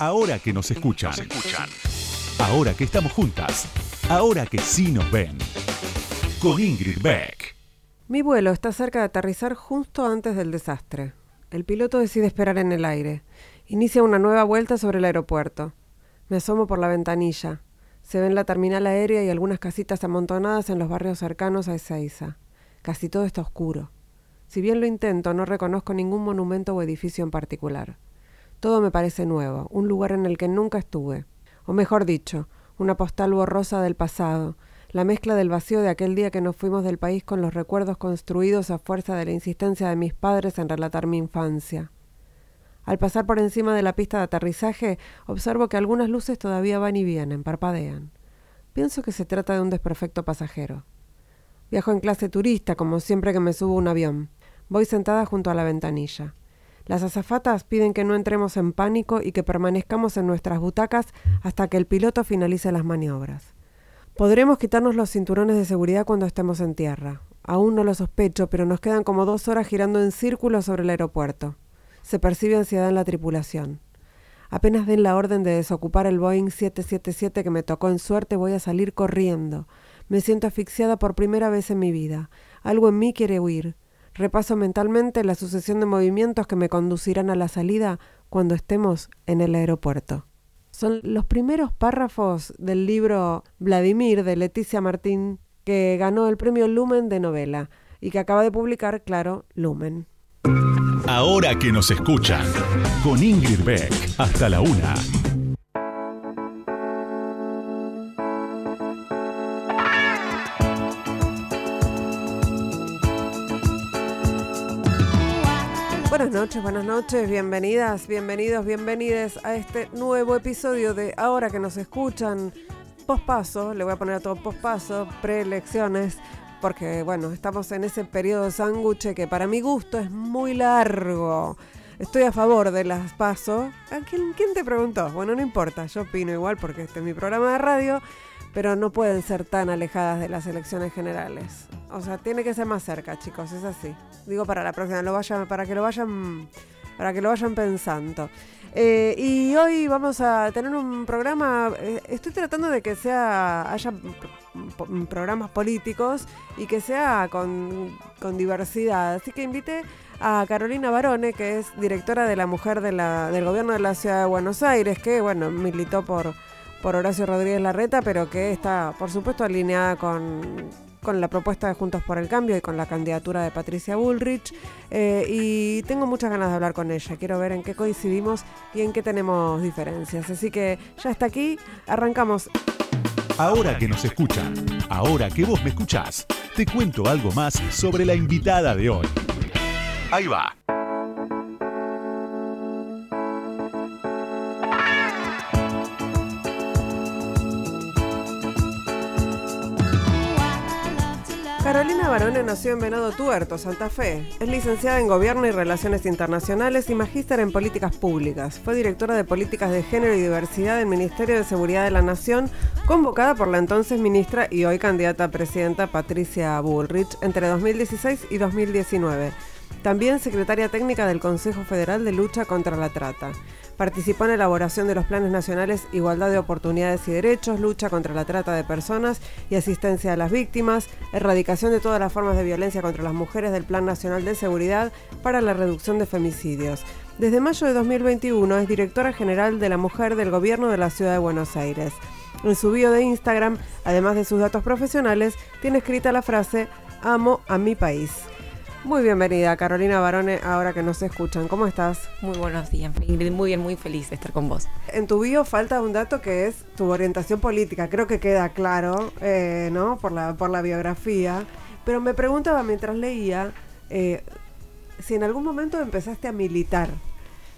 Ahora que nos escuchan. Ahora que estamos juntas. Ahora que sí nos ven. Con Ingrid Beck. Mi vuelo está cerca de aterrizar justo antes del desastre. El piloto decide esperar en el aire. Inicia una nueva vuelta sobre el aeropuerto. Me asomo por la ventanilla. Se ven la terminal aérea y algunas casitas amontonadas en los barrios cercanos a Ezeiza. Casi todo está oscuro. Si bien lo intento, no reconozco ningún monumento o edificio en particular. Todo me parece nuevo, un lugar en el que nunca estuve. O mejor dicho, una postal borrosa del pasado, la mezcla del vacío de aquel día que nos fuimos del país con los recuerdos construidos a fuerza de la insistencia de mis padres en relatar mi infancia. Al pasar por encima de la pista de aterrizaje, observo que algunas luces todavía van y vienen, parpadean. Pienso que se trata de un desperfecto pasajero. Viajo en clase turista, como siempre que me subo a un avión. Voy sentada junto a la ventanilla. Las azafatas piden que no entremos en pánico y que permanezcamos en nuestras butacas hasta que el piloto finalice las maniobras. Podremos quitarnos los cinturones de seguridad cuando estemos en tierra. Aún no lo sospecho, pero nos quedan como dos horas girando en círculo sobre el aeropuerto. Se percibe ansiedad en la tripulación. Apenas den la orden de desocupar el Boeing 777 que me tocó en suerte, voy a salir corriendo. Me siento asfixiada por primera vez en mi vida. Algo en mí quiere huir. Repaso mentalmente la sucesión de movimientos que me conducirán a la salida cuando estemos en el aeropuerto. Son los primeros párrafos del libro Vladimir de Leticia Martín, que ganó el premio Lumen de novela y que acaba de publicar, claro, Lumen. Ahora que nos escuchan. Con Ingrid Beck. Hasta la una. Buenas noches, buenas noches, bienvenidas, bienvenidos, bienvenides a este nuevo episodio de Ahora que nos escuchan, pospaso, le voy a poner a todo pospaso, preelecciones, porque bueno, estamos en ese periodo sándwich que para mi gusto es muy largo. Estoy a favor de las paso. ¿A quién, quién te preguntó? Bueno, no importa, yo opino igual porque este es mi programa de radio pero no pueden ser tan alejadas de las elecciones generales. O sea, tiene que ser más cerca, chicos, es así. Digo para la próxima, lo vayan, para que lo vayan, para que lo vayan pensando. Eh, y hoy vamos a tener un programa. Eh, estoy tratando de que sea haya programas políticos y que sea con, con diversidad. Así que invité a Carolina Barone, que es directora de la Mujer de la, del Gobierno de la Ciudad de Buenos Aires, que bueno militó por por Horacio Rodríguez Larreta, pero que está, por supuesto, alineada con, con la propuesta de Juntos por el Cambio y con la candidatura de Patricia Bullrich. Eh, y tengo muchas ganas de hablar con ella. Quiero ver en qué coincidimos y en qué tenemos diferencias. Así que ya está aquí, arrancamos. Ahora que nos escuchan, ahora que vos me escuchás, te cuento algo más sobre la invitada de hoy. Ahí va. Carolina Barone nació en Venado Tuerto, Santa Fe. Es licenciada en Gobierno y Relaciones Internacionales y magíster en Políticas Públicas. Fue directora de Políticas de Género y Diversidad del Ministerio de Seguridad de la Nación, convocada por la entonces ministra y hoy candidata a presidenta Patricia Bullrich entre 2016 y 2019. También secretaria técnica del Consejo Federal de Lucha contra la Trata. Participó en la elaboración de los planes nacionales Igualdad de Oportunidades y Derechos, lucha contra la trata de personas y asistencia a las víctimas, erradicación de todas las formas de violencia contra las mujeres del Plan Nacional de Seguridad para la reducción de femicidios. Desde mayo de 2021 es directora general de la mujer del Gobierno de la Ciudad de Buenos Aires. En su bio de Instagram, además de sus datos profesionales, tiene escrita la frase Amo a mi país. Muy bienvenida, Carolina Barone, ahora que nos escuchan. ¿Cómo estás? Muy buenos días, Ingrid. Muy bien, muy feliz de estar con vos. En tu bio falta un dato que es tu orientación política. Creo que queda claro, eh, ¿no? Por la, por la biografía. Pero me preguntaba mientras leía eh, si en algún momento empezaste a militar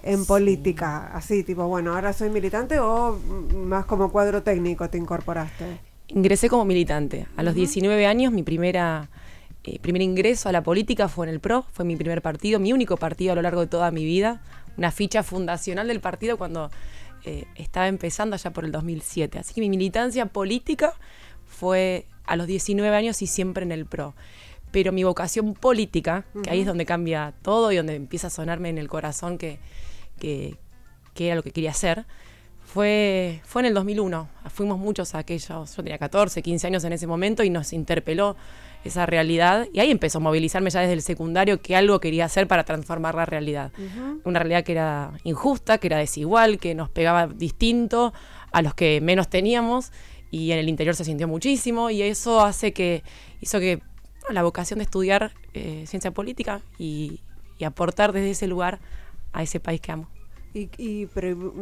en política, así, tipo, bueno, ahora soy militante o más como cuadro técnico te incorporaste. Ingresé como militante. A los 19 años, mi primera eh, primer ingreso a la política fue en el PRO, fue mi primer partido, mi único partido a lo largo de toda mi vida, una ficha fundacional del partido cuando eh, estaba empezando allá por el 2007. Así que mi militancia política fue a los 19 años y siempre en el PRO. Pero mi vocación política, que ahí es donde cambia todo y donde empieza a sonarme en el corazón que, que, era lo que quería hacer, fue, fue en el 2001. Fuimos muchos a aquellos, yo tenía 14, 15 años en ese momento y nos interpeló esa realidad y ahí empezó a movilizarme ya desde el secundario que algo quería hacer para transformar la realidad. Una realidad que era injusta, que era desigual, que nos pegaba distinto a los que menos teníamos y en el interior se sintió muchísimo y eso hace que hizo que la vocación de estudiar eh, ciencia política y, aportar desde ese lugar a ese país que amo. Y, pero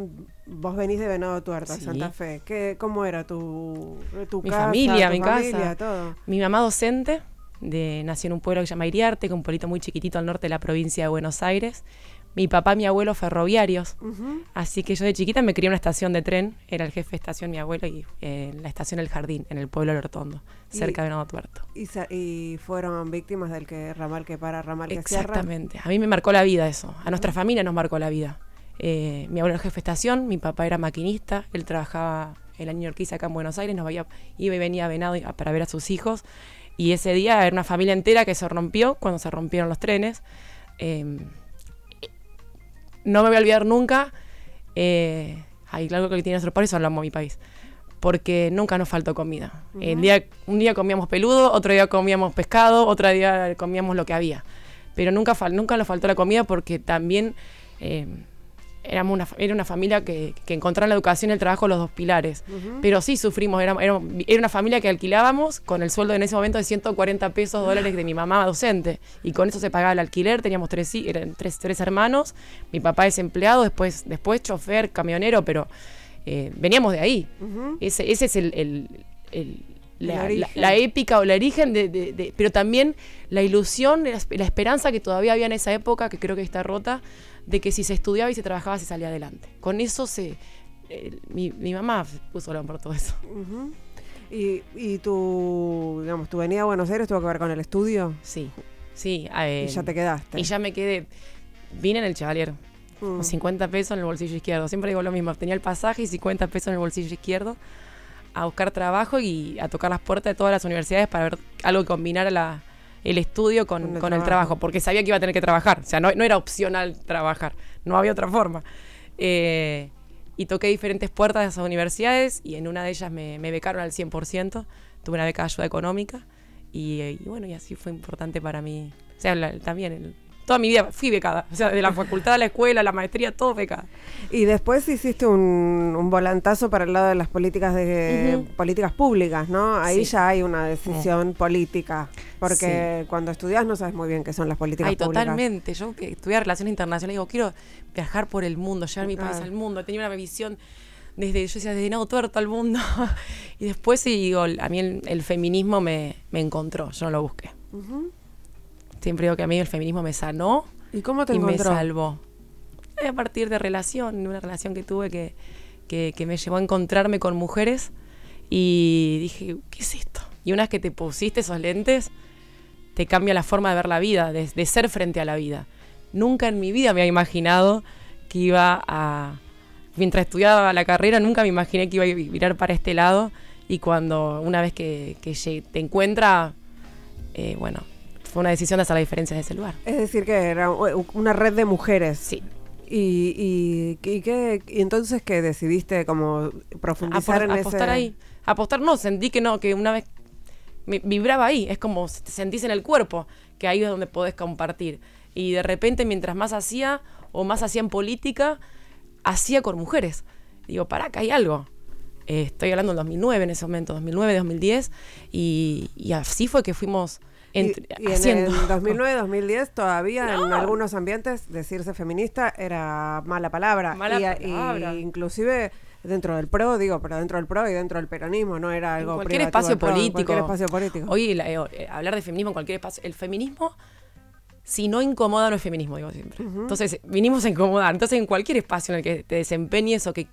vos venís de Venado Tuerto, Santa Fe. ¿Qué, ¿Cómo era tu, tu mi familia, mi casa? Todo? Mi mamá docente, de, nació en un pueblo que se llama Iriarte, que es un pueblito muy chiquitito al norte de la provincia de Buenos Aires mi papá y mi abuelo ferroviarios. Así que yo de chiquita me crié en una estación de tren, era el jefe de estación mi abuelo y en eh, la estación El Jardín, en el pueblo de Lortondo, cerca de Nuevo Tuerto. Y, fueron víctimas del que ramal que para, ramal que Exactamente. A mí me marcó la vida eso. A nuestra familia nos marcó la vida. Eh, mi abuelo era jefe de estación, mi papá era maquinista, él trabajaba en la New acá en Buenos Aires, nos iba y venía a Venado para ver a sus hijos. Y ese día era una familia entera que se rompió cuando se rompieron los trenes. Em, no me voy a olvidar nunca. Eh, hay algo que tiene nuestro país, hablamos mi país. Porque nunca nos faltó comida. El día, un día comíamos peludo, otro día comíamos pescado, otro día comíamos lo que había. Pero nunca, nunca nos faltó la comida porque también eh, éramos una, era una familia que, que encontraba la educación y el trabajo los dos pilares. Pero sí sufrimos, era, era, una familia que alquilábamos con el sueldo en ese momento de 140 pesos dólares de mi mamá docente. Y con eso se pagaba el alquiler, teníamos tres, eran tres, tres hermanos, mi papá es empleado, después, después chofer, camionero, pero eh, veníamos de ahí. ese, ese es el, la, épica o el origen de, pero también la ilusión, la, esperanza que todavía había en esa época, que creo que está rota, de que si se estudiaba y se trabajaba se salía adelante. Con eso se... Eh, mi, mamá puso la por todo eso. ¿Y, ¿Y, tu, digamos, tu venida a Buenos Aires tuvo que ver con el estudio? Sí, sí. y ya te quedaste. Y ya me quedé. Vine en el Chevalier, con 50 mm. pesos en el bolsillo izquierdo. Siempre digo lo mismo, tenía el pasaje y 50 pesos en el bolsillo izquierdo a buscar trabajo y a tocar las puertas de todas las universidades para ver algo que combinara la, el estudio con, el, trabajo. porque sabía que iba a tener que trabajar, o sea, no, era opcional trabajar, no había otra forma. Eh, y toqué diferentes puertas de esas universidades y en una de ellas me, becaron al 100%, tuve una beca de ayuda económica y, bueno, y así fue importante para mí. O sea, también el, toda mi vida fui becada. O sea, de la facultad a la escuela, la maestría, todo becada. Y después hiciste un, volantazo para el lado de las políticas de políticas públicas, ¿no? Ahí ya hay una decisión política. Porque cuando estudias no sabes muy bien qué son las políticas públicas. totalmente. Yo que estudié relaciones internacionales digo, quiero viajar por el mundo, llevar mi país al mundo. Tenía una visión desde, yo decía, desde Nado Tuerto al mundo. y después, digo, a mí el, feminismo me, encontró, yo no lo busqué. Siempre digo que a mí el feminismo me sanó. ¿Y cómo te y me salvó. A partir de relación, una relación que tuve que, que, me llevó a encontrarme con mujeres y dije, ¿qué es esto? Y una vez que te pusiste esos lentes, te cambia la forma de ver la vida, de, de, ser frente a la vida. Nunca en mi vida me había imaginado que iba a... Mientras estudiaba la carrera, nunca me imaginé que iba a mirar para este lado. Y cuando una vez que, que te encuentra, eh, bueno, fue una decisión de hacer la diferencia en ese lugar. Es decir, que era una red de mujeres. Sí. Y, y, y, qué, y entonces que decidiste como profundizar en apostar ahí. Apostar no, sentí que no, que una vez me vibraba ahí, es como te sentís en el cuerpo, que ahí es donde podés compartir. Y de repente mientras más hacía o más hacía en política, hacía con mujeres. Digo, para acá hay algo. Eh, estoy hablando del 2009 en ese momento, 2009, 2010, y, y así fue que fuimos y, en el 2009-2010 todavía en algunos ambientes decirse feminista era mala palabra. y, inclusive dentro del PRO, digo, pero dentro del PRO y dentro del peronismo, no era algo cualquier espacio político. cualquier espacio político. Hoy eh, hablar de feminismo en cualquier espacio, el feminismo si no incomoda no es feminismo, digo siempre. Entonces, vinimos a incomodar. Entonces, en cualquier espacio en el que te desempeñes o que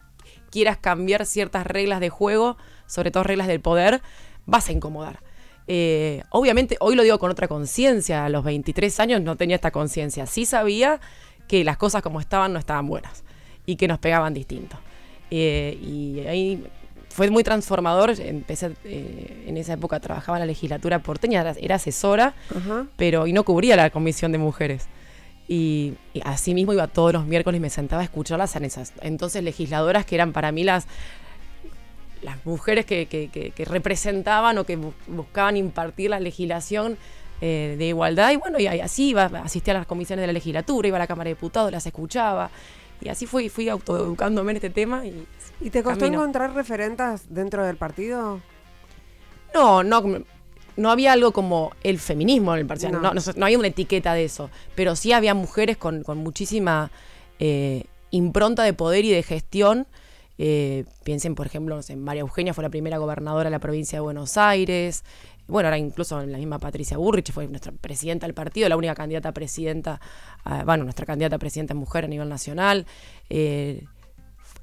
quieras cambiar ciertas reglas de juego, sobre todo reglas del poder, vas a incomodar. Eh, obviamente, hoy lo digo con otra conciencia, a los 23 años no tenía esta conciencia, sí sabía que las cosas como estaban no estaban buenas y que nos pegaban distinto. Eh, y ahí fue muy transformador, empecé eh, en esa época, trabajaba en la legislatura porteña, era, asesora, pero y no cubría la comisión de mujeres. Y, así mismo iba todos los miércoles y me sentaba a escucharlas en esas. Entonces, legisladoras que eran para mí las, las mujeres que, representaban o que buscaban impartir la legislación eh, de igualdad. Y bueno, y así iba, asistía a las comisiones de la legislatura, iba a la Cámara de Diputados, las escuchaba. Y así fui, fui autoeducándome en este tema. ¿Y, ¿Y te costó encontrar referentes dentro del partido? No, no, no había algo como el feminismo en el partido, no, no, había una etiqueta de eso, pero sí había mujeres con, muchísima eh, impronta de poder y de gestión. Eh, piensen, por ejemplo, en María Eugenia fue la primera gobernadora de la provincia de Buenos Aires. Bueno, ahora incluso la misma Patricia Burrich fue nuestra presidenta del partido, la única candidata a presidenta, bueno, nuestra candidata a presidenta mujer a nivel nacional. Eh,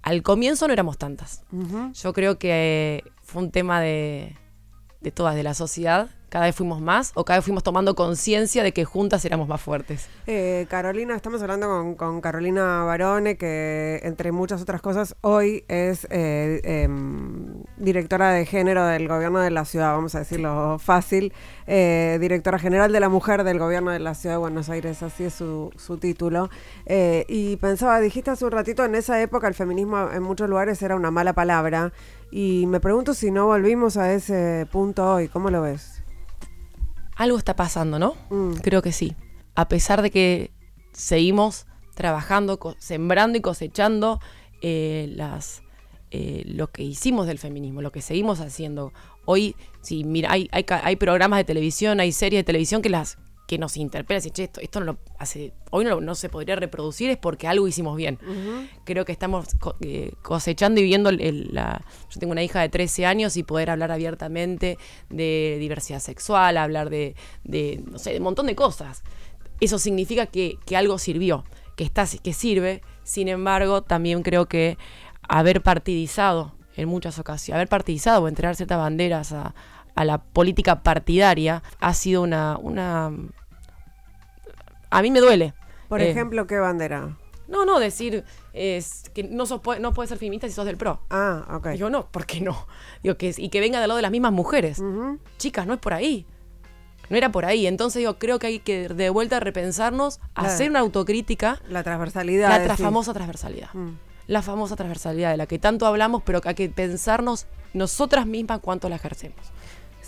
al comienzo no éramos tantas. Yo creo que fue un tema de, de todas, de la sociedad, cada vez fuimos más o cada vez fuimos tomando conciencia de que juntas éramos más fuertes? Eh, Carolina, estamos hablando con, Carolina Barone, que entre muchas otras cosas hoy es eh, em, directora de género del gobierno de la ciudad, vamos a decirlo fácil, eh, directora general de la mujer del gobierno de la ciudad de Buenos Aires, así es su, su título. y pensaba, dijiste hace un ratito, en esa época el feminismo en muchos lugares era una mala palabra. Y me pregunto si no volvimos a ese punto hoy. ¿Cómo lo ves? Algo está pasando, ¿no? Mm. Creo que sí. A pesar de que seguimos trabajando, sembrando y cosechando eh, las, eh, lo que hicimos del feminismo, lo que seguimos haciendo. Hoy, sí, mira, hay, hay, hay programas de televisión, hay series de televisión que las que nos interpela, y che, esto, esto no lo hace, hoy no, no, se podría reproducir, es porque algo hicimos bien. Creo que estamos eh, cosechando y viendo la... Yo tengo una hija de 13 años y poder hablar abiertamente de diversidad sexual, hablar de, de no sé, de un montón de cosas. Eso significa que, que algo sirvió, que, está, que sirve. Sin embargo, también creo que haber partidizado en muchas ocasiones, haber partidizado o entregar ciertas banderas a, a la política partidaria ha sido una... una a mí me duele. Por eh, ejemplo, ¿qué bandera? No, no, decir es que no, sos, no puedes ser feminista si sos del PRO. Ah, ok. Digo, no, ¿por qué no? Digo, que, y que venga de lado de las mismas mujeres. Chicas, no es por ahí. No era por ahí. Entonces digo, creo que hay que de vuelta repensarnos, hacer una autocrítica. La transversalidad. La famosa transversalidad. Mm. La famosa transversalidad de la que tanto hablamos, pero que hay que pensarnos nosotras mismas cuánto la ejercemos.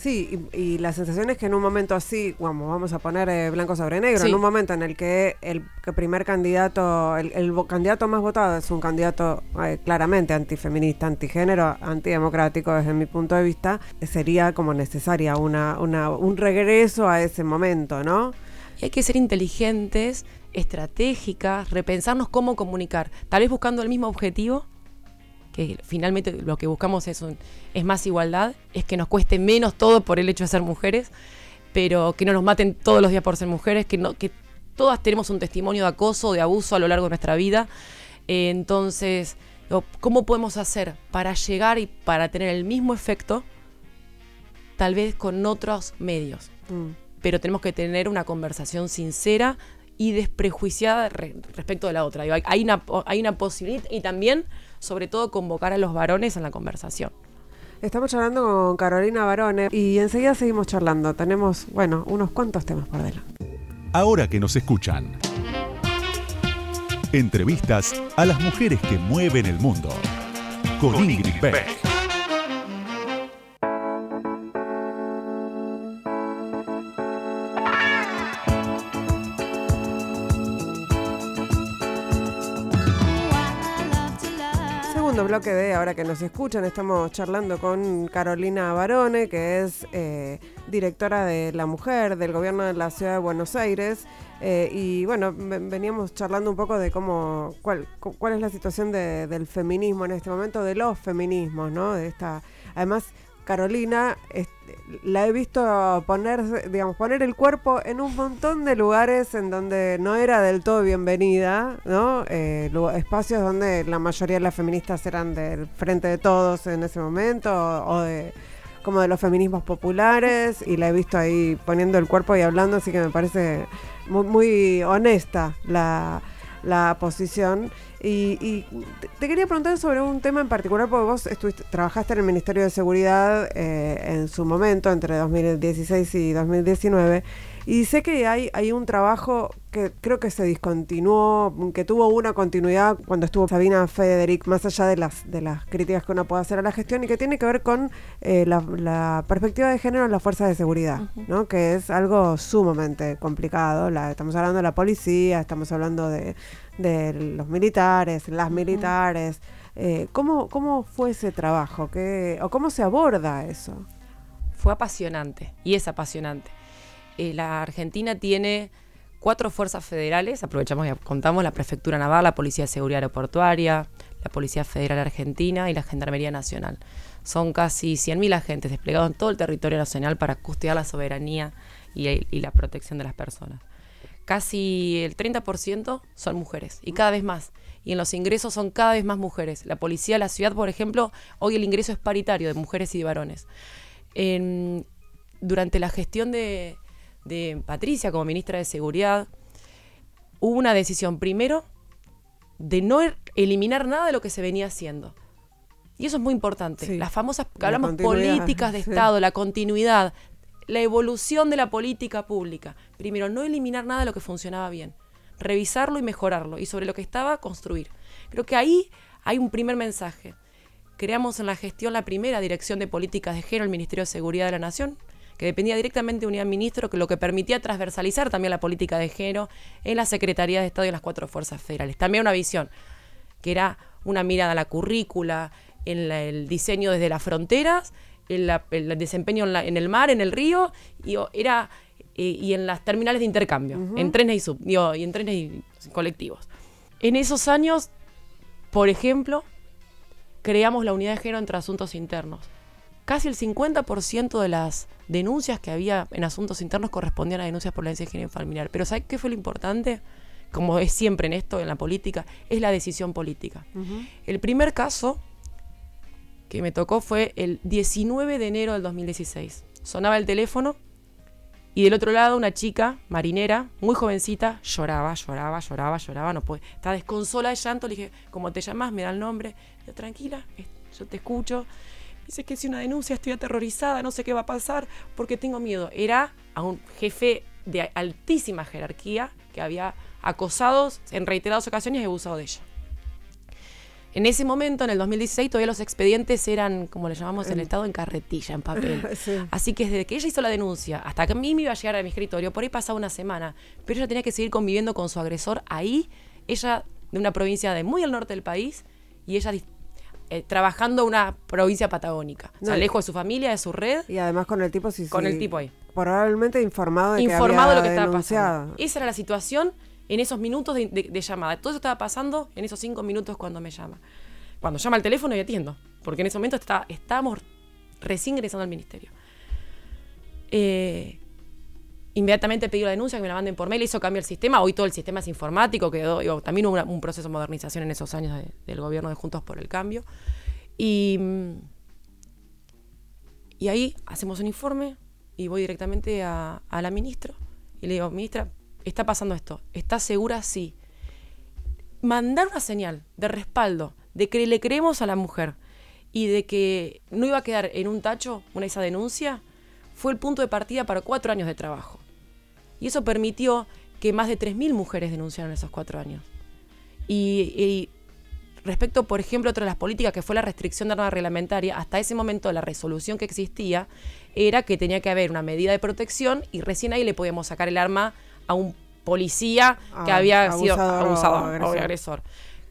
Sí, y, la sensación es que en un momento así, vamos, vamos a poner eh, blanco sobre negro, en un momento en el que el primer candidato, el, candidato más votado es un candidato eh, claramente antifeminista, antigénero, antidemocrático desde mi punto de vista, sería como necesaria una, una, un regreso a ese momento, ¿no? Y hay que ser inteligentes, estratégicas, repensarnos cómo comunicar, tal vez buscando el mismo objetivo, que finalmente lo que buscamos es, es más igualdad, es que nos cueste menos todo por el hecho de ser mujeres, pero que no nos maten todos los días por ser mujeres, que, no, que todas tenemos un testimonio de acoso, de abuso a lo largo de nuestra vida. Eh, entonces, ¿cómo podemos hacer para llegar y para tener el mismo efecto, tal vez con otros medios? Mm. Pero tenemos que tener una conversación sincera y desprejuiciada respecto de la otra. hay, una, hay una posibilidad y también sobre todo convocar a los varones en la conversación. Estamos charlando con Carolina Barone y enseguida seguimos charlando. Tenemos, bueno, unos cuantos temas por delante. Ahora que nos escuchan. Entrevistas a las mujeres que mueven el mundo. Con, Ingrid Beck. Bloque de Ahora que nos escuchan, estamos charlando con Carolina Barone, que es eh, directora de La Mujer del gobierno de la ciudad de Buenos Aires. Eh, y bueno, veníamos charlando un poco de cómo, cuál, cuál es la situación del feminismo en este momento, de los feminismos, ¿no? De esta, además, Carolina la he visto poner, digamos, poner el cuerpo en un montón de lugares en donde no era del todo bienvenida, ¿no? Eh, espacios donde la mayoría de las feministas eran del frente de todos en ese momento o, de como de los feminismos populares y la he visto ahí poniendo el cuerpo y hablando, así que me parece muy, muy honesta la, la posición. Y, te, quería preguntar sobre un tema en particular, porque vos estuviste, trabajaste en el Ministerio de Seguridad eh, en su momento, entre 2016 y 2019, y sé que hay, hay un trabajo que creo que se discontinuó, que tuvo una continuidad cuando estuvo Sabina Federic, más allá de las, de las críticas que uno puede hacer a la gestión, y que tiene que ver con eh, la, perspectiva de género en las fuerzas de seguridad, ¿no? que es algo sumamente complicado. La, estamos hablando de la policía, estamos hablando de, los militares, las militares. Eh, ¿cómo, ¿Cómo fue ese trabajo? ¿Qué, ¿O cómo se aborda eso? Fue apasionante y es apasionante. Eh, la Argentina tiene cuatro fuerzas federales, aprovechamos y contamos la Prefectura Naval, la Policía de Seguridad Aeroportuaria, la Policía Federal Argentina y la Gendarmería Nacional. Son casi 100.000 agentes desplegados en todo el territorio nacional para custodiar la soberanía y, la protección de las personas. Casi el 30% son mujeres y cada vez más. Y en los ingresos son cada vez más mujeres. La policía de la ciudad, por ejemplo, hoy el ingreso es paritario de mujeres y de varones. durante la gestión de, de Patricia como ministra de Seguridad, hubo una decisión primero de no er, eliminar nada de lo que se venía haciendo. Y eso es muy importante. Las famosas, que hablamos políticas de Estado, la continuidad, la evolución de la política pública. Primero, no eliminar nada de lo que funcionaba bien. Revisarlo y mejorarlo. Y sobre lo que estaba, construir. Creo que ahí hay un primer mensaje. Creamos en la gestión la primera dirección de políticas de género, el Ministerio de Seguridad de la Nación, que dependía directamente de unidad ministro, que lo que permitía transversalizar también la política de género en la Secretaría de Estado y en las cuatro fuerzas federales. También una visión, que era una mirada a la currícula, en el diseño desde las fronteras, en el desempeño en, el mar, en el río, y, era, y, en las terminales de intercambio, en trenes y, sub, y en trenes y colectivos. En esos años, por ejemplo, creamos la unidad de género entre asuntos internos casi el 50% de las denuncias que había en asuntos internos correspondían a denuncias por la violencia de género familiar. Pero ¿sabes qué fue lo importante? Como es siempre en esto, en la política, es la decisión política. El primer caso que me tocó fue el 19 de enero del 2016. Sonaba el teléfono y del otro lado una chica marinera, muy jovencita, lloraba, lloraba, lloraba, lloraba, no puede. Estaba desconsola de llanto, le dije, ¿cómo te llamas? Me da el nombre. Yo, tranquila, yo te escucho. Dice que si una denuncia estoy aterrorizada, no sé qué va a pasar porque tengo miedo. Era a un jefe de altísima jerarquía que había acosado en reiteradas ocasiones y abusado de ella. En ese momento, en el 2016, todavía los expedientes eran, como le llamamos en el Estado, en carretilla, en papel. Así que desde que ella hizo la denuncia hasta que a mí me iba a llegar a mi escritorio, por ahí pasaba una semana, pero ella tenía que seguir conviviendo con su agresor ahí, ella de una provincia de muy al norte del país, y ella eh, trabajando una provincia patagónica. o sea, lejos de su familia, de su red. Y además con el tipo sí, Con el tipo ahí. Probablemente informado de informado de lo que estaba pasando. Esa era la situación en esos minutos de, llamada. Todo eso estaba pasando en esos cinco minutos cuando me llama. Cuando llama al teléfono y atiendo. Porque en ese momento está, estábamos recién ingresando al ministerio. Eh, Inmediatamente pedí la denuncia, que me la manden por mail, hizo cambio el sistema. Hoy todo el sistema es informático, quedó, también hubo un proceso de modernización en esos años del gobierno de Juntos por el Cambio. Y, y ahí hacemos un informe y voy directamente a, la ministra y le digo, ministra, está pasando esto, ¿está segura? Sí. Mandar una señal de respaldo, de que le creemos a la mujer y de que no iba a quedar en un tacho una esa denuncia, fue el punto de partida para cuatro años de trabajo. Y eso permitió que más de 3.000 mujeres denunciaran esos cuatro años. Y, respecto, por ejemplo, a otra de las políticas que fue la restricción de arma reglamentaria, hasta ese momento la resolución que existía era que tenía que haber una medida de protección y recién ahí le podíamos sacar el arma a un policía que ah, había sido abusado o agresor.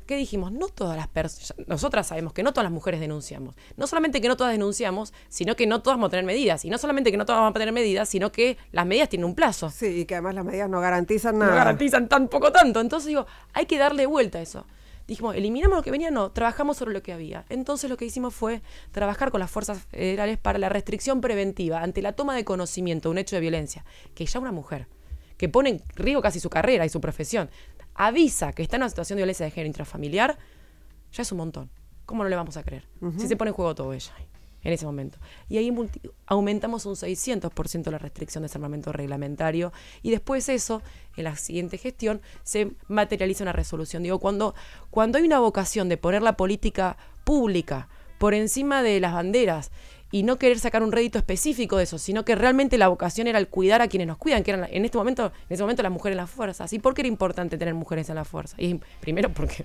¿Qué dijimos? No todas las personas, nosotras sabemos que no todas las mujeres denunciamos. No solamente que no todas denunciamos, sino que no todas vamos a tener medidas. Y no solamente que no todas vamos a tener medidas, sino que las medidas tienen un plazo. Sí, y que además las medidas no garantizan nada. No garantizan tan poco tanto. Entonces digo, hay que darle vuelta a eso. Dijimos, eliminamos lo que venía, no, trabajamos sobre lo que había. Entonces lo que hicimos fue trabajar con las fuerzas federales para la restricción preventiva ante la toma de conocimiento de un hecho de violencia, que ya una mujer, que pone en riesgo casi su carrera y su profesión, avisa que está en una situación de violencia de género intrafamiliar, ya es un montón. ¿Cómo no le vamos a creer? Si se pone en juego todo ella. en ese momento. Y ahí aumentamos un 600% la restricción de desarmamento reglamentario y después eso, en la siguiente gestión, se materializa una resolución. Digo, cuando, cuando hay una vocación de poner la política pública por encima de las banderas y no querer sacar un rédito específico de eso, sino que realmente la vocación era el cuidar a quienes nos cuidan, que eran en este momento, en ese momento las mujeres en las fuerzas. ¿Y por qué era importante tener mujeres en la fuerza? Y primero porque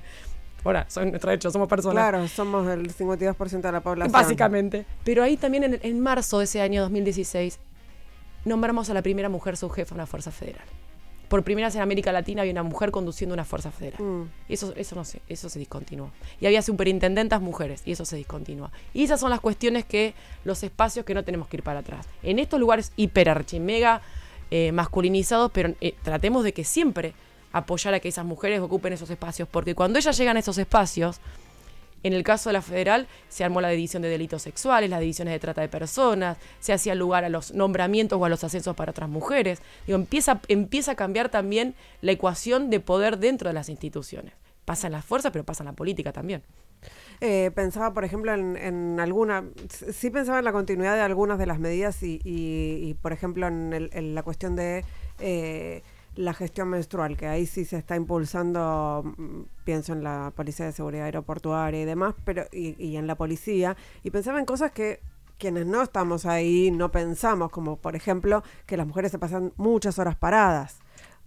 ahora son nuestros hechos, somos personas. Claro, somos el 52% de la población. Básicamente. Pero ahí también en, en marzo de ese año 2016 nombramos a la primera mujer subjefa de una fuerza federal por primera vez en América Latina había una mujer conduciendo una fuerza federal. Mm. Eso, eso, no sé, eso se discontinuó. Y había superintendentas mujeres, y eso se discontinuó. Y esas son las cuestiones que, los espacios que no tenemos que ir para atrás. En estos lugares hiper mega eh, masculinizados, pero eh, tratemos de que siempre apoyar a que esas mujeres ocupen esos espacios, porque cuando ellas llegan a esos espacios, en el caso de la federal se armó la división de delitos sexuales, las divisiones de trata de personas, se hacía lugar a los nombramientos o a los ascensos para otras mujeres. Digo, empieza, empieza a cambiar también la ecuación de poder dentro de las instituciones. Pasa en las fuerzas, pero pasa en la política también. Eh, pensaba, por ejemplo, en, alguna, sí pensaba en la continuidad de algunas de las medidas y, por ejemplo, en, la cuestión de... Eh, la gestión menstrual, que ahí sí se está impulsando, mm, pienso en la Policía de Seguridad Aeroportuaria y demás, pero y, en la policía, y pensaba en cosas que quienes no estamos ahí no pensamos, como por ejemplo que las mujeres se pasan muchas horas paradas.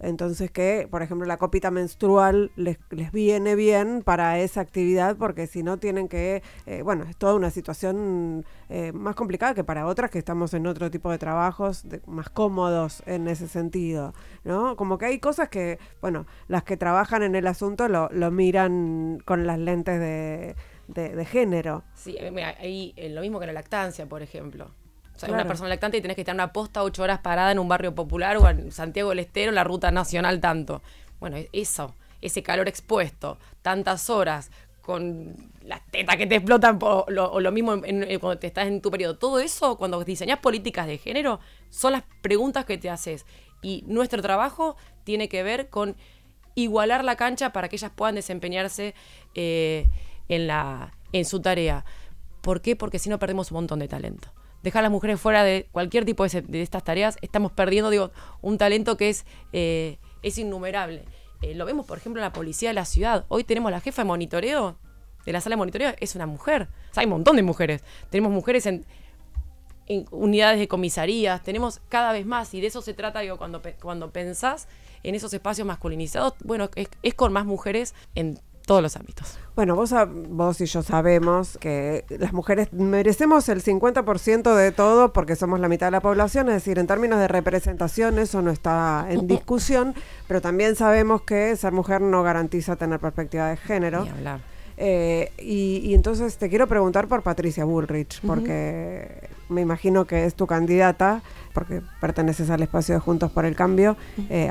Entonces que, por ejemplo, la copita menstrual les, les viene bien para esa actividad porque si no tienen que, eh, bueno, es toda una situación eh, más complicada que para otras que estamos en otro tipo de trabajos más cómodos en ese sentido, ¿no? Como que hay cosas que, bueno, las que trabajan en el asunto lo, lo miran con las lentes de, de, género. Sí, mira, ahí lo mismo que la lactancia, por ejemplo. O sea, una persona lactante y tenés que estar una posta ocho horas parada en un barrio popular o en Santiago del Estero, en la ruta nacional tanto. Bueno, eso, ese calor expuesto, tantas horas, con las tetas que te explotan o lo, mismo cuando te estás en tu periodo. Todo eso, cuando diseñas políticas de género, son las preguntas que te haces. Y nuestro trabajo tiene que ver con igualar la cancha para que ellas puedan desempeñarse eh, en, la, en su tarea. ¿Por qué? Porque si no perdemos un montón de talento dejar a las mujeres fuera de cualquier tipo de, estas tareas, estamos perdiendo, digo, un talento que es, eh, es innumerable. Eh, lo vemos, por ejemplo, en la policía de la ciudad. Hoy tenemos la jefa de monitoreo, de la sala de monitoreo, es una mujer. Hay un montón de mujeres. Tenemos mujeres en, unidades de comisarías, tenemos cada vez más, y de eso se trata, digo, cuando, cuando pensás en esos espacios masculinizados, bueno, es, es con más mujeres en todos los ámbitos. Bueno, vos, vos y yo sabemos que las mujeres merecemos el 50% de todo porque somos la mitad de la población, es decir, en términos de representación eso no está en discusión, pero también sabemos que ser mujer no garantiza tener perspectiva de género. hablar. Eh, y, entonces te quiero preguntar por Patricia Bullrich, porque me imagino que es tu candidata, porque perteneces al espacio de Juntos por el Cambio, eh,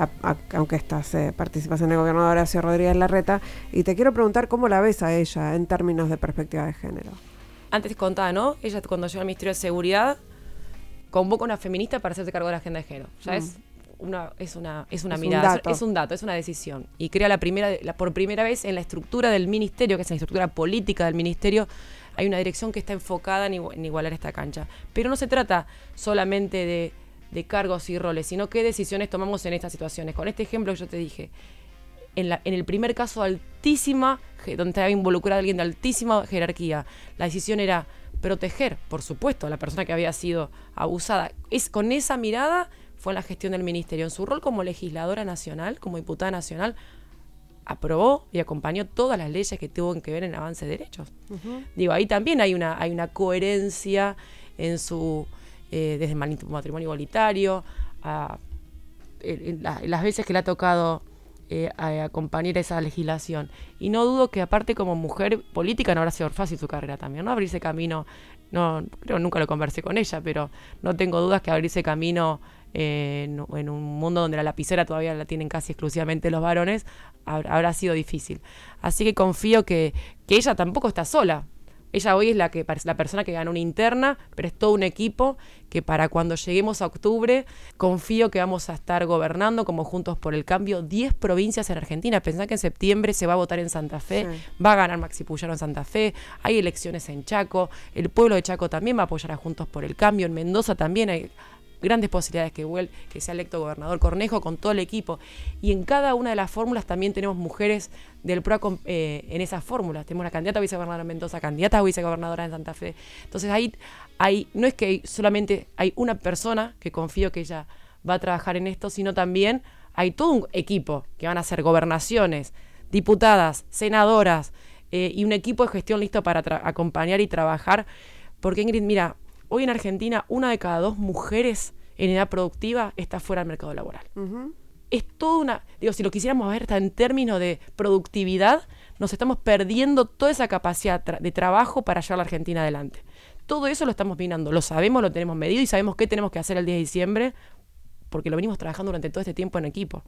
aunque estás eh, participas en el gobierno de Horacio Rodríguez Larreta, y te quiero preguntar cómo la ves a ella en términos de perspectiva de género. Antes contaba, ¿no? Ella cuando llegó al Ministerio de Seguridad convoca a una feminista para hacerse cargo de la agenda de género. Ya es una, es una, es una mirada, es un dato, es una decisión. Y crea la primera, la, por primera vez en la estructura del ministerio, que es la estructura política del ministerio, hay una dirección que está enfocada en, igualar esta cancha. Pero no se trata solamente de, de, cargos y roles, sino qué decisiones tomamos en estas situaciones. Con este ejemplo que yo te dije, en, la, en el primer caso altísima, donde estaba involucrada alguien de altísima jerarquía, la decisión era proteger, por supuesto, a la persona que había sido abusada. Es con esa mirada fue la gestión del ministerio. En su rol como legisladora nacional, como diputada nacional, aprobó y acompañó todas las leyes que tuvo que ver en avance de derechos. Digo, ahí también hay una, hay una coherencia en su, eh, desde el matrimonio igualitario, a, las veces que le ha tocado eh, acompañar esa legislación. Y no dudo que aparte como mujer política no habrá sido fácil su carrera también, ¿no? Abrirse camino, no, creo nunca lo conversé con ella, pero no tengo dudas que abrirse camino en, un mundo donde la lapicera todavía la tienen casi exclusivamente los varones, habrá sido difícil. Así que confío que, ella tampoco está sola, Ella hoy es la, que, la persona que ganó una interna, pero es todo un equipo que para cuando lleguemos a octubre confío que vamos a estar gobernando como Juntos por el Cambio 10 provincias en Argentina. Pensá que en septiembre se va a votar en Santa Fe, va a ganar Maxi Puyaro en Santa Fe, hay elecciones en Chaco, el pueblo de Chaco también va a apoyar a Juntos por el Cambio, en Mendoza también hay grandes posibilidades que, que sea electo gobernador Cornejo con todo el equipo. Y en cada una de las fórmulas también tenemos mujeres del PRO eh, en esas fórmulas. Tenemos una candidata a vicegobernadora en Mendoza, candidata a vicegobernadora en Santa Fe. Entonces ahí hay, no es que solamente hay una persona que confío que ella va a trabajar en esto, sino también hay todo un equipo que van a ser gobernaciones, diputadas, senadoras eh, y un equipo de gestión listo para acompañar y trabajar. Porque Ingrid, mira, hoy en Argentina una de cada dos mujeres en edad productiva está fuera del mercado laboral. Es toda una, digo, si lo quisiéramos ver en términos de productividad, nos estamos perdiendo toda esa capacidad de trabajo para llevar a la Argentina adelante. Todo eso lo estamos mirando, lo sabemos, lo tenemos medido y sabemos qué tenemos que hacer el 10 de diciembre, porque lo venimos trabajando durante todo este tiempo en equipo.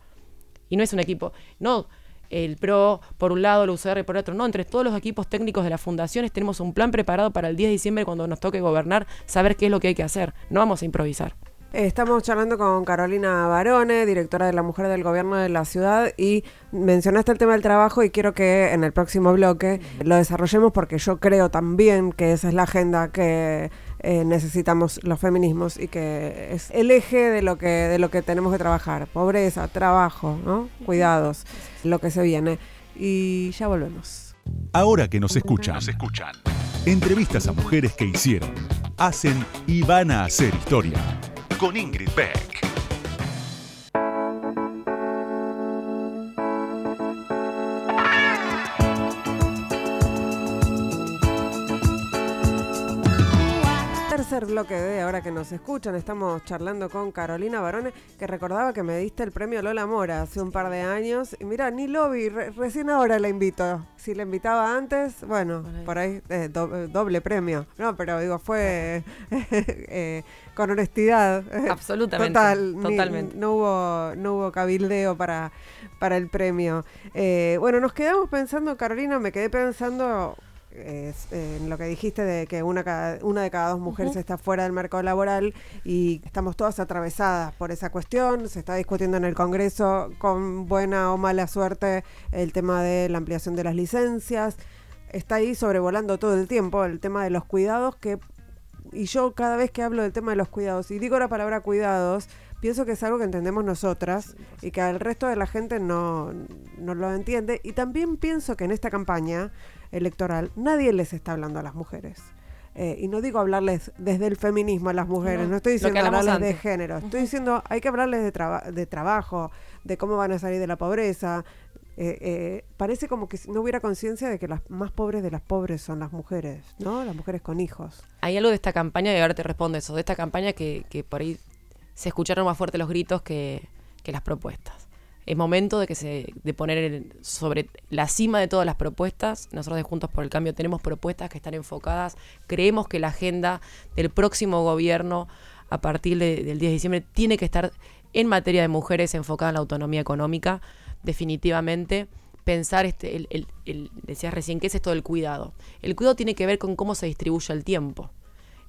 Y no es un equipo, no el PRO por un lado, el UCR por otro. No, entre todos los equipos técnicos de las fundaciones tenemos un plan preparado para el 10 de diciembre cuando nos toque gobernar, saber qué es lo que hay que hacer. No vamos a improvisar. Estamos charlando con Carolina Barone, directora de la Mujer del Gobierno de la Ciudad, y mencionaste el tema del trabajo y quiero que en el próximo bloque lo desarrollemos porque yo creo también que esa es la agenda que eh, necesitamos los feminismos y que es el eje de lo que, de lo que tenemos que trabajar. Pobreza, trabajo, ¿no? cuidados, lo que se viene. Y ya volvemos. Ahora que nos escuchan, nos escuchan. Entrevistas a mujeres que hicieron, hacen y van a hacer historia con Ingrid Beck. Tercer bloque de Ahora que nos escuchan, estamos charlando con Carolina Barone, que recordaba que me diste el premio Lola Mora hace un par de años. Y mira, ni lo vi, recién ahora la invito. Si la invitaba antes, bueno, por ahí, eh, eh, doble premio. No, pero digo, fue eh, con honestidad. Absolutamente. Total, totalmente. no, hubo, no hubo cabildeo para, para el premio. bueno, nos quedamos pensando, Carolina, me quedé pensando es, eh, en lo que dijiste de que una, una de cada dos mujeres está fuera del mercado laboral y estamos todas atravesadas por esa cuestión. Se está discutiendo en el Congreso con buena o mala suerte el tema de la ampliación de las licencias. Está ahí sobrevolando todo el tiempo el tema de los cuidados que y yo cada vez que hablo del tema de los cuidados y digo la palabra cuidados, pienso que es algo que entendemos nosotras y que al resto de la gente no, no lo entiende. Y también pienso que en esta campaña electoral, nadie les está hablando a las mujeres. Eh, y no digo hablarles desde el feminismo a las mujeres, no, estoy diciendo hablarles de género, estoy diciendo hay que hablarles de, de trabajo, de cómo van a salir de la pobreza. Eh, eh, parece como que no hubiera conciencia de que las más pobres de las pobres son las mujeres, ¿no? Las mujeres con hijos. Hay algo de esta campaña, y ahora te respondo eso, de esta campaña que, que por ahí se escucharon más fuerte los gritos que, que las propuestas es momento de que se de poner sobre la cima de todas las propuestas. Nosotros de Juntos por el Cambio tenemos propuestas que están enfocadas. Creemos que la agenda del próximo gobierno a partir del 10 de diciembre tiene que estar en materia de mujeres enfocada en la autonomía económica, definitivamente. Pensar, este, el, el, decías recién, ¿qué es esto del cuidado? El cuidado tiene que ver con cómo se distribuye el tiempo.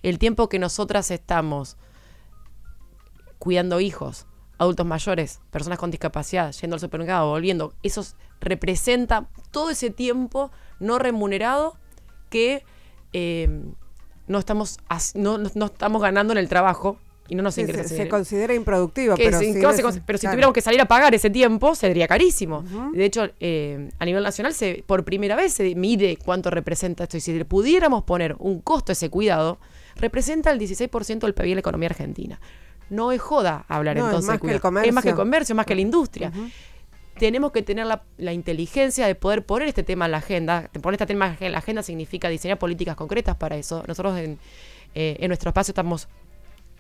El tiempo que nosotras estamos cuidando hijos, adultos mayores, personas con discapacidad, yendo al supermercado, volviendo. Eso representa todo ese tiempo no remunerado que eh, no, estamos, no, no, estamos ganando en el trabajo y no nos ingresa. Se, considera improductivo, pero, si, pero si tuviéramos que salir a pagar ese tiempo, sería carísimo. De hecho, eh, a nivel nacional, se, por primera vez se mide cuánto representa esto. Y si le pudiéramos poner un costo a ese cuidado, representa el 16% del PIB de la economía argentina no es joda hablar entonces es más Que el comercio. Es más que el comercio, más que la industria. Tenemos que tener la, inteligencia de poder poner este tema en la agenda. Poner este tema en la agenda significa diseñar políticas concretas para eso. Nosotros en, eh, en nuestro espacio estamos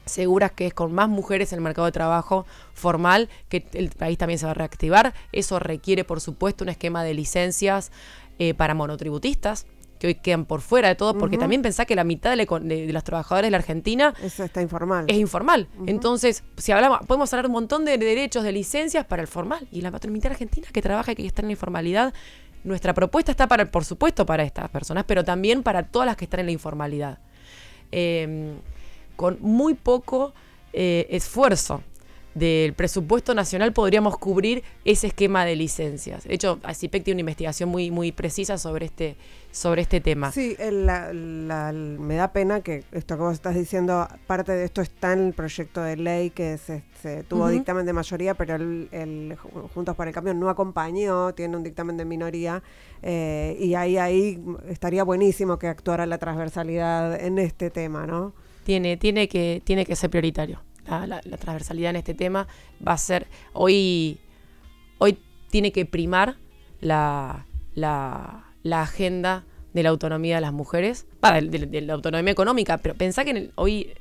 seguras que es con más mujeres en el mercado de trabajo formal que el país también se va a reactivar. Eso requiere, por supuesto, un esquema de licencias eh, para monotributistas que hoy quedan por fuera de todo, porque también pensá que la mitad de, los trabajadores de la Argentina está informal. es informal. Entonces, si hablamos, podemos hablar un montón de derechos, de licencias para el formal, y la mitad de Argentina que trabaja y que está en la informalidad nuestra propuesta está para, por supuesto, para estas personas, pero también para todas las que están en la informalidad. Em, con muy poco eh, esfuerzo del presupuesto nacional podríamos cubrir ese esquema de licencias. De hecho, ACIPEC tiene una investigación muy, muy precisa sobre este, sobre este tema. Sí, me da pena que esto que vos estás diciendo, parte de esto está en el proyecto de ley que se, tuvo dictamen de mayoría, pero el, Juntos por el Cambio no acompañó, tiene un dictamen de minoría, eh, y ahí, ahí estaría buenísimo que actuara la transversalidad en este tema, ¿no? Tiene, tiene, que, tiene que ser prioritario la, transversalidad en este tema va a ser, hoy, hoy tiene que primar la, la, agenda de la autonomía de las mujeres, de, la autonomía económica, pero pensá que hoy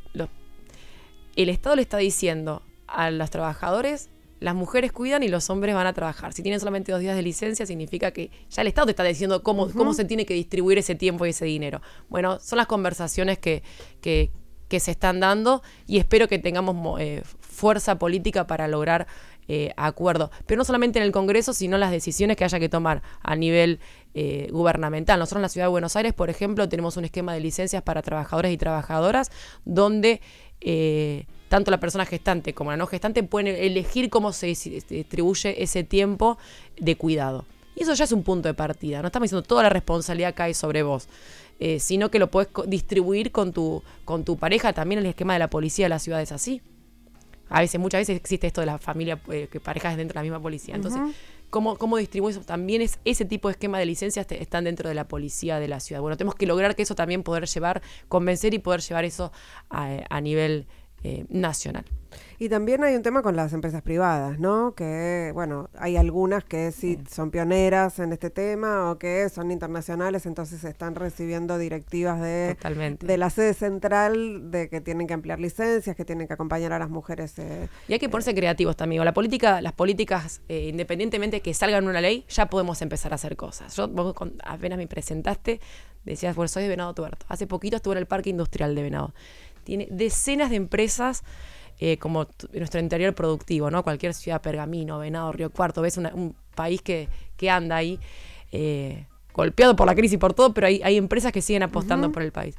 el Estado le está diciendo a los trabajadores, las mujeres cuidan y los hombres van a trabajar. Si tienen solamente dos días de licencia, significa que ya el Estado te está diciendo cómo, cómo se tiene que distribuir ese tiempo y ese dinero. Bueno, son las conversaciones que, que, que se están dando y espero que tengamos eh, fuerza política para lograr eh, acuerdos. Pero no solamente en el Congreso, sino las decisiones que haya que tomar a nivel eh, gubernamental. Nosotros en la Ciudad de Buenos Aires, por ejemplo, tenemos un esquema de licencias para trabajadores y trabajadoras donde tanto la persona gestante como la no gestante pueden elegir cómo se distribuye ese tiempo de cuidado. Y eso ya es un punto de partida. No estamos diciendo toda la responsabilidad cae sobre vos. Eh, sino que lo puedes distribuir con tu, con tu pareja. También el esquema de la policía de la ciudad es así. A veces, muchas veces existe esto de la familia, eh, que parejas dentro de la misma policía. Entonces, ¿cómo, ¿cómo distribuir eso? También es ese tipo de esquema de licencias están dentro de la policía de la ciudad. Bueno, tenemos que lograr que eso también poder llevar, convencer y poder llevar eso a, nivel eh, nacional. Y también hay un tema con las empresas privadas, ¿no? Que, bueno, hay algunas que sí son pioneras en este tema o que son internacionales, entonces están recibiendo directivas de, de la sede central de que tienen que ampliar licencias, que tienen que acompañar a las mujeres. Eh, y hay que ponerse eh, creativos también. La política, las políticas, eh, independientemente que salgan una ley, ya podemos empezar a hacer cosas. Yo, vos apenas me presentaste, decías, bueno, soy de Venado Tuerto. Hace poquito estuve en el Parque Industrial de Venado. Tiene decenas de empresas eh, como nuestro interior productivo, ¿no? Cualquier ciudad, Pergamino, Venado, Río Cuarto, ves un país que, que anda ahí, eh, golpeado por la crisis y por todo, pero hay, hay empresas que siguen apostando por el país.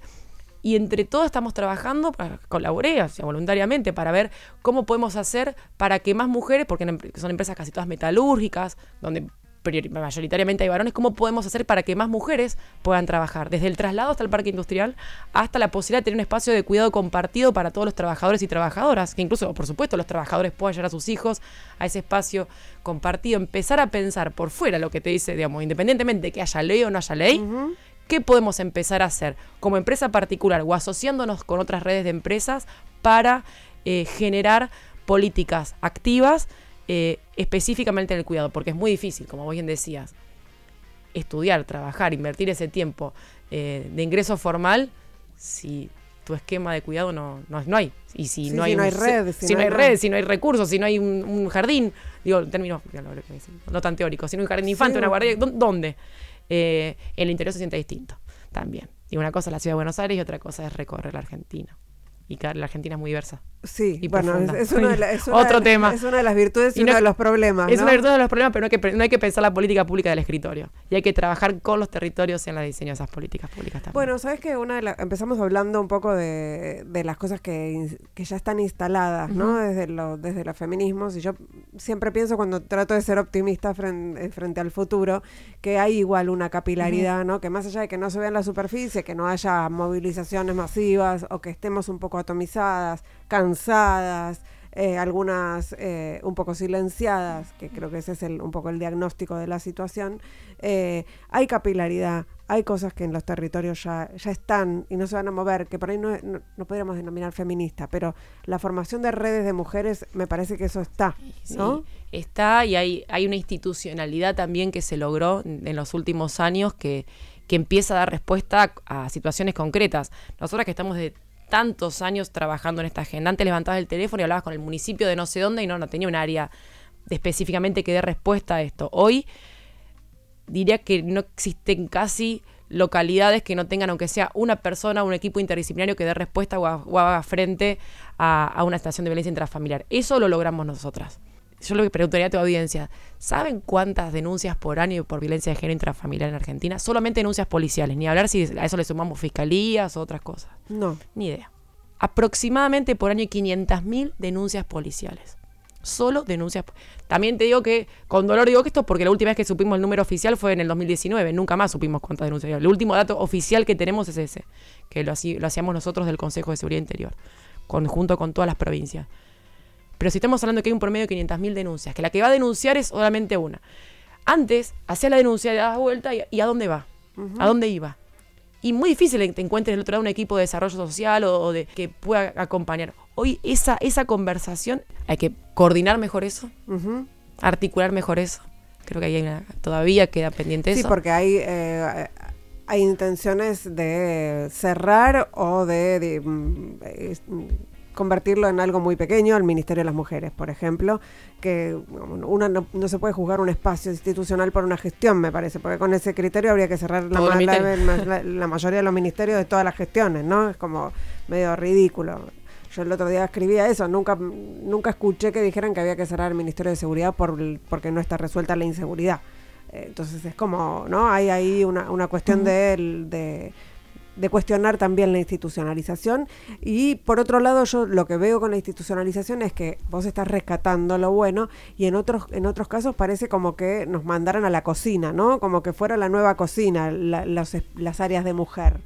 Y entre todos estamos trabajando, colaboré o sea, voluntariamente, para ver cómo podemos hacer para que más mujeres, porque son empresas casi todas metalúrgicas, donde mayoritariamente hay varones, ¿cómo podemos hacer para que más mujeres puedan trabajar? Desde el traslado hasta el parque industrial, hasta la posibilidad de tener un espacio de cuidado compartido para todos los trabajadores y trabajadoras, que incluso, por supuesto, los trabajadores puedan llevar a sus hijos a ese espacio compartido, empezar a pensar por fuera lo que te dice, digamos, independientemente de que haya ley o no haya ley, ¿qué podemos empezar a hacer como empresa particular o asociándonos con otras redes de empresas para eh, generar políticas activas eh, específicamente en el cuidado, porque es muy difícil, como vos bien decías, estudiar, trabajar, invertir ese tiempo eh, de ingreso formal si tu esquema de cuidado no, no, hay. Y si no hay, no hay redes, si, no hay, redes, si no hay recursos, si no hay un, jardín, digo, en términos no tan teóricos, si no hay un jardín infante, una guardia, ¿dónde? Eh, el interior se siente distinto también. Y una cosa es la ciudad de Buenos Aires y otra cosa es recorrer la Argentina. Y la Argentina es muy diversa. Sí, y bueno, es, uno de Otro tema. Es una de las virtudes y, uno de los problemas. Es una virtud de los problemas, pero no hay, que, no hay que pensar la política pública del escritorio. Y hay que trabajar con los territorios en la diseño de esas políticas públicas también. Bueno, sabes que una de empezamos hablando un poco de, de las cosas que, que, ya están instaladas, ¿no? Desde, lo, desde los feminismos. Y yo siempre pienso cuando trato de ser optimista frente, frente al futuro, que hay igual una capilaridad, ¿no? Que más allá de que no se vea en la superficie, que no haya movilizaciones masivas o que estemos un poco atomizadas, cansadas, eh, algunas eh, un poco silenciadas, que creo que ese es el, un poco el diagnóstico de la situación, eh, hay capilaridad, hay cosas que en los territorios ya, ya están y no se van a mover, que por ahí no, no, podríamos denominar feminista, pero la formación de redes de mujeres me parece que eso está, ¿no? está y hay, hay una institucionalidad también que se logró en los últimos años que, que empieza a dar respuesta a, a situaciones concretas. Nosotras que estamos de tantos años trabajando en esta agenda. Antes levantabas el teléfono y hablabas con el municipio de no sé dónde y no, no tenía un área específicamente que dé respuesta a esto. Hoy diría que no existen casi localidades que no tengan, aunque sea una persona, un equipo interdisciplinario que dé respuesta o, haga frente a, una situación de violencia intrafamiliar. Eso lo logramos nosotras. Yo le preguntaría a tu audiencia, ¿saben cuántas denuncias por año por violencia de género intrafamiliar en Argentina? Solamente denuncias policiales, ni hablar si a eso le sumamos fiscalías o otras cosas. No. Ni idea. Aproximadamente por año 500.000 denuncias policiales. Solo denuncias. También te digo que, con dolor digo que esto porque la última vez que supimos el número oficial fue en el 2019. Nunca más supimos cuántas denuncias había. El último dato oficial que tenemos es ese, que lo, lo hacíamos nosotros del Consejo de Seguridad Interior, conjunto con todas las provincias. Pero si estamos hablando que hay un promedio de 500.000 denuncias, que la que va a denunciar es solamente una. Antes, hacía la denuncia, le das vuelta y, ¿a dónde va? ¿A dónde iba? Y muy difícil que te encuentres del otro lado un equipo de desarrollo social o, de que pueda acompañar. Hoy esa, esa conversación, hay que coordinar mejor eso, articular mejor eso. Creo que ahí todavía queda pendiente eso. Sí, porque hay, eh, hay intenciones de cerrar o de, mm, convertirlo en algo muy pequeño, el Ministerio de las Mujeres, por ejemplo, que una no, se puede juzgar un espacio institucional por una gestión, me parece, porque con ese criterio habría que cerrar la, la, mayoría de los ministerios de todas las gestiones, ¿no? Es como medio ridículo. Yo el otro día escribía eso, nunca, nunca escuché que dijeran que había que cerrar el Ministerio de Seguridad por, porque no está resuelta la inseguridad. Eh, entonces es como, ¿no? Hay ahí una, una cuestión de de cuestionar también la institucionalización. Y por otro lado, yo lo que veo con la institucionalización es que vos estás rescatando lo bueno y en otros, en otros casos parece como que nos mandaran a la cocina, ¿no? Como que fuera la nueva cocina, las áreas de mujer.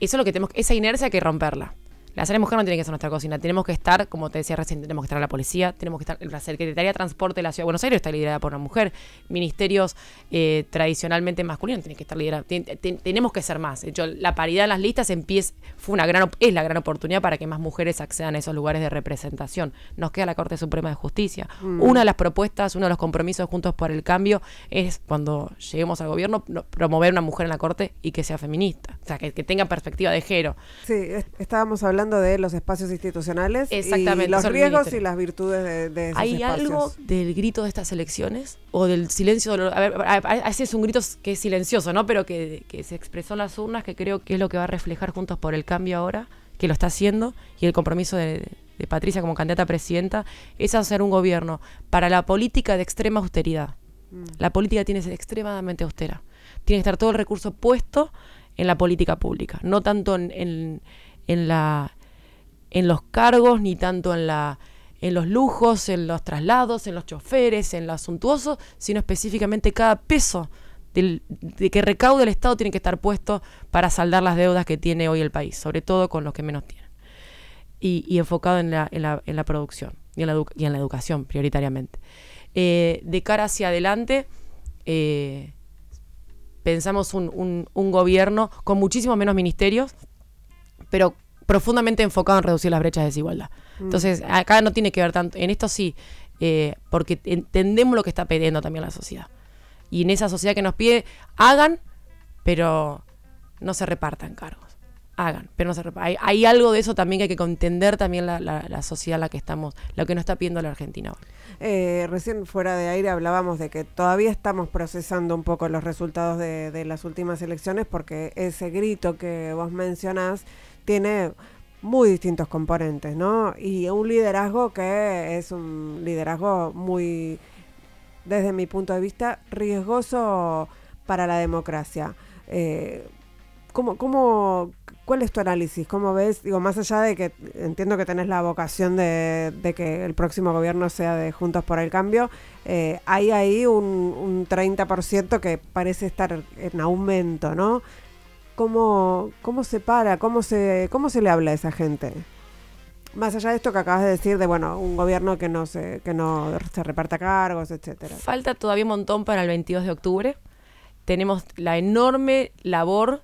Eso es lo que tenemos, esa inercia hay que romperla. La áreas mujer no tiene que ser nuestra cocina. Tenemos que estar, como te decía recién, tenemos que estar en la policía, tenemos que estar en la Secretaría de Transporte de la Ciudad de Buenos Aires, está liderada por una mujer. Ministerios eh, tradicionalmente masculinos tienen que estar liderados. tenemos que ser más. De hecho, la paridad en las listas empieza, fue una gran, es la gran oportunidad para que más mujeres accedan a esos lugares de representación. Nos queda la Corte Suprema de Justicia. Mm. Una de las propuestas, uno de los compromisos juntos por el cambio es cuando lleguemos al gobierno promover una mujer en la Corte y que sea feminista. O sea, que, que tenga perspectiva de género. Sí, estábamos hablando de los espacios institucionales Exactamente, y los riesgos y las virtudes de, de esos ¿Hay algo del grito de estas elecciones? ¿O del silencio? A ver, a, es un grito que es silencioso, ¿no? Pero que, se expresó en las urnas, que creo que es lo que va a reflejar Juntos por el Cambio ahora, que lo está haciendo, y el compromiso de, Patricia como candidata a presidenta, es hacer un gobierno para la política de extrema austeridad. Mm. La política tiene que ser extremadamente austera. Tiene que estar todo el recurso puesto en la política pública, no tanto en, en la, en los cargos, ni tanto en, la, en los lujos, en los traslados, en los choferes, en lo suntuoso, sino específicamente cada peso del, de que recaude el Estado tiene que estar puesto para saldar las deudas que tiene hoy el país, sobre todo con los que menos tienen. Y, enfocado en la, en, la, en la, producción y en la, y en la educación prioritariamente. Eh, de cara hacia adelante, eh, pensamos un, un, un, gobierno con muchísimos menos ministerios, pero profundamente enfocado en reducir las brechas de desigualdad. Mm. Entonces, acá no tiene que ver tanto, en esto sí, eh, porque entendemos lo que está pidiendo también la sociedad. Y en esa sociedad que nos pide, hagan, pero no se repartan cargos. Hagan, pero no se repartan. Hay, algo de eso también que hay que entender también la, sociedad en la que estamos, lo que nos está pidiendo la Argentina hoy. Eh, recién fuera de aire hablábamos de que todavía estamos procesando un poco los resultados de, de las últimas elecciones porque ese grito que vos mencionás tiene muy distintos componentes, ¿no? Y un liderazgo que es un liderazgo muy, desde mi punto de vista, riesgoso para la democracia. Eh, ¿cómo, cómo, ¿Cuál es tu análisis? ¿Cómo ves? Digo, más allá de que entiendo que tenés la vocación de, que el próximo gobierno sea de Juntos por el Cambio, eh, hay ahí un, un 30% que parece estar en aumento, ¿no? Cómo, cómo se para, cómo se, cómo se le habla a esa gente. Más allá de esto que acabas de decir, de bueno, un gobierno que no se, que no se reparta cargos, etcétera. Falta todavía un montón para el 22 de octubre. Tenemos la enorme labor,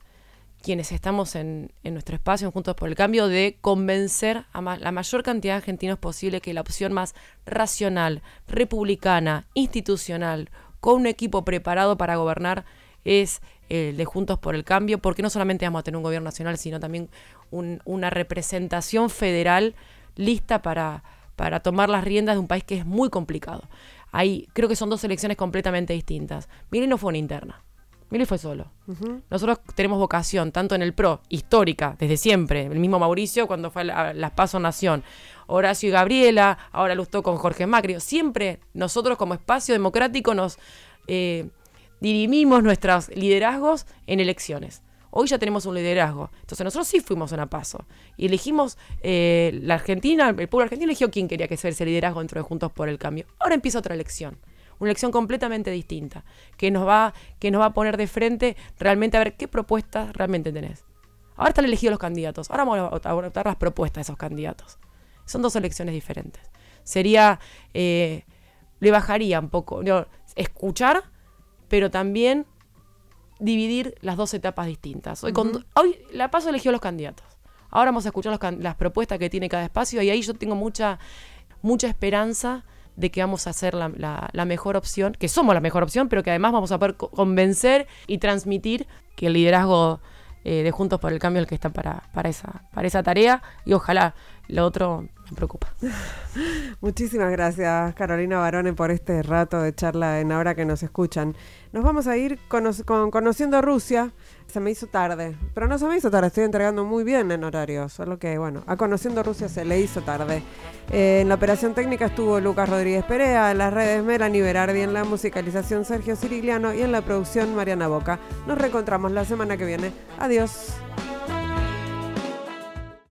quienes estamos en, en nuestro espacio, Juntos por el Cambio, de convencer a la mayor cantidad de argentinos posible que la opción más racional, republicana, institucional, con un equipo preparado para gobernar, es el de Juntos por el Cambio, porque no solamente vamos a tener un gobierno nacional, sino también una representación federal lista para, para tomar las riendas de un país que es muy complicado. Hay, creo que son dos elecciones completamente distintas. Miren, no fue una interna. Milei fue solo. Nosotros tenemos vocación, tanto en el PRO, histórica, desde siempre. El mismo Mauricio cuando fue a las Paso Nación. Horacio y Gabriela, ahora Lustó con Jorge Macri. Siempre nosotros como espacio democrático nos eh, dirimimos nuestros liderazgos en elecciones. Hoy ya tenemos un liderazgo. Entonces nosotros sí fuimos a paso. Y elegimos eh, la Argentina, el pueblo argentino eligió quién quería que sea ese liderazgo dentro de Juntos por el Cambio. Ahora empieza otra elección una elección completamente distinta, que nos va, que nos va a poner de frente realmente a ver qué propuestas realmente tenés. Ahora están elegidos los candidatos, ahora vamos a votar las propuestas de esos candidatos. Son dos elecciones diferentes. Sería, eh, le bajaría un poco, escuchar, pero también dividir las dos etapas distintas. Hoy, hoy la paso eligió los candidatos. Ahora vamos a escuchar las propuestas que tiene cada espacio y ahí yo tengo mucha, mucha esperanza de que vamos a ser la, mejor opción, que somos la mejor opción, pero que además vamos a poder convencer y transmitir que el liderazgo eh, de Juntos por el Cambio es el que está para, para, esa, para esa tarea y ojalá lo otro preocupa. Muchísimas gracias Carolina Barone por este rato de charla en Ahora que nos escuchan. Nos vamos a ir con, conociendo Rusia. Se me hizo tarde, pero no se me hizo tarde, estoy entregando muy bien en horario, solo que bueno, a Conociendo Rusia se le hizo tarde. Eh, en la operación técnica estuvo Lucas Rodríguez Perea, en las redes Melanie Berardi, en la musicalización Sergio Cirigliano y en la producción Mariana Boca. Nos reencontramos la semana que viene. Adiós.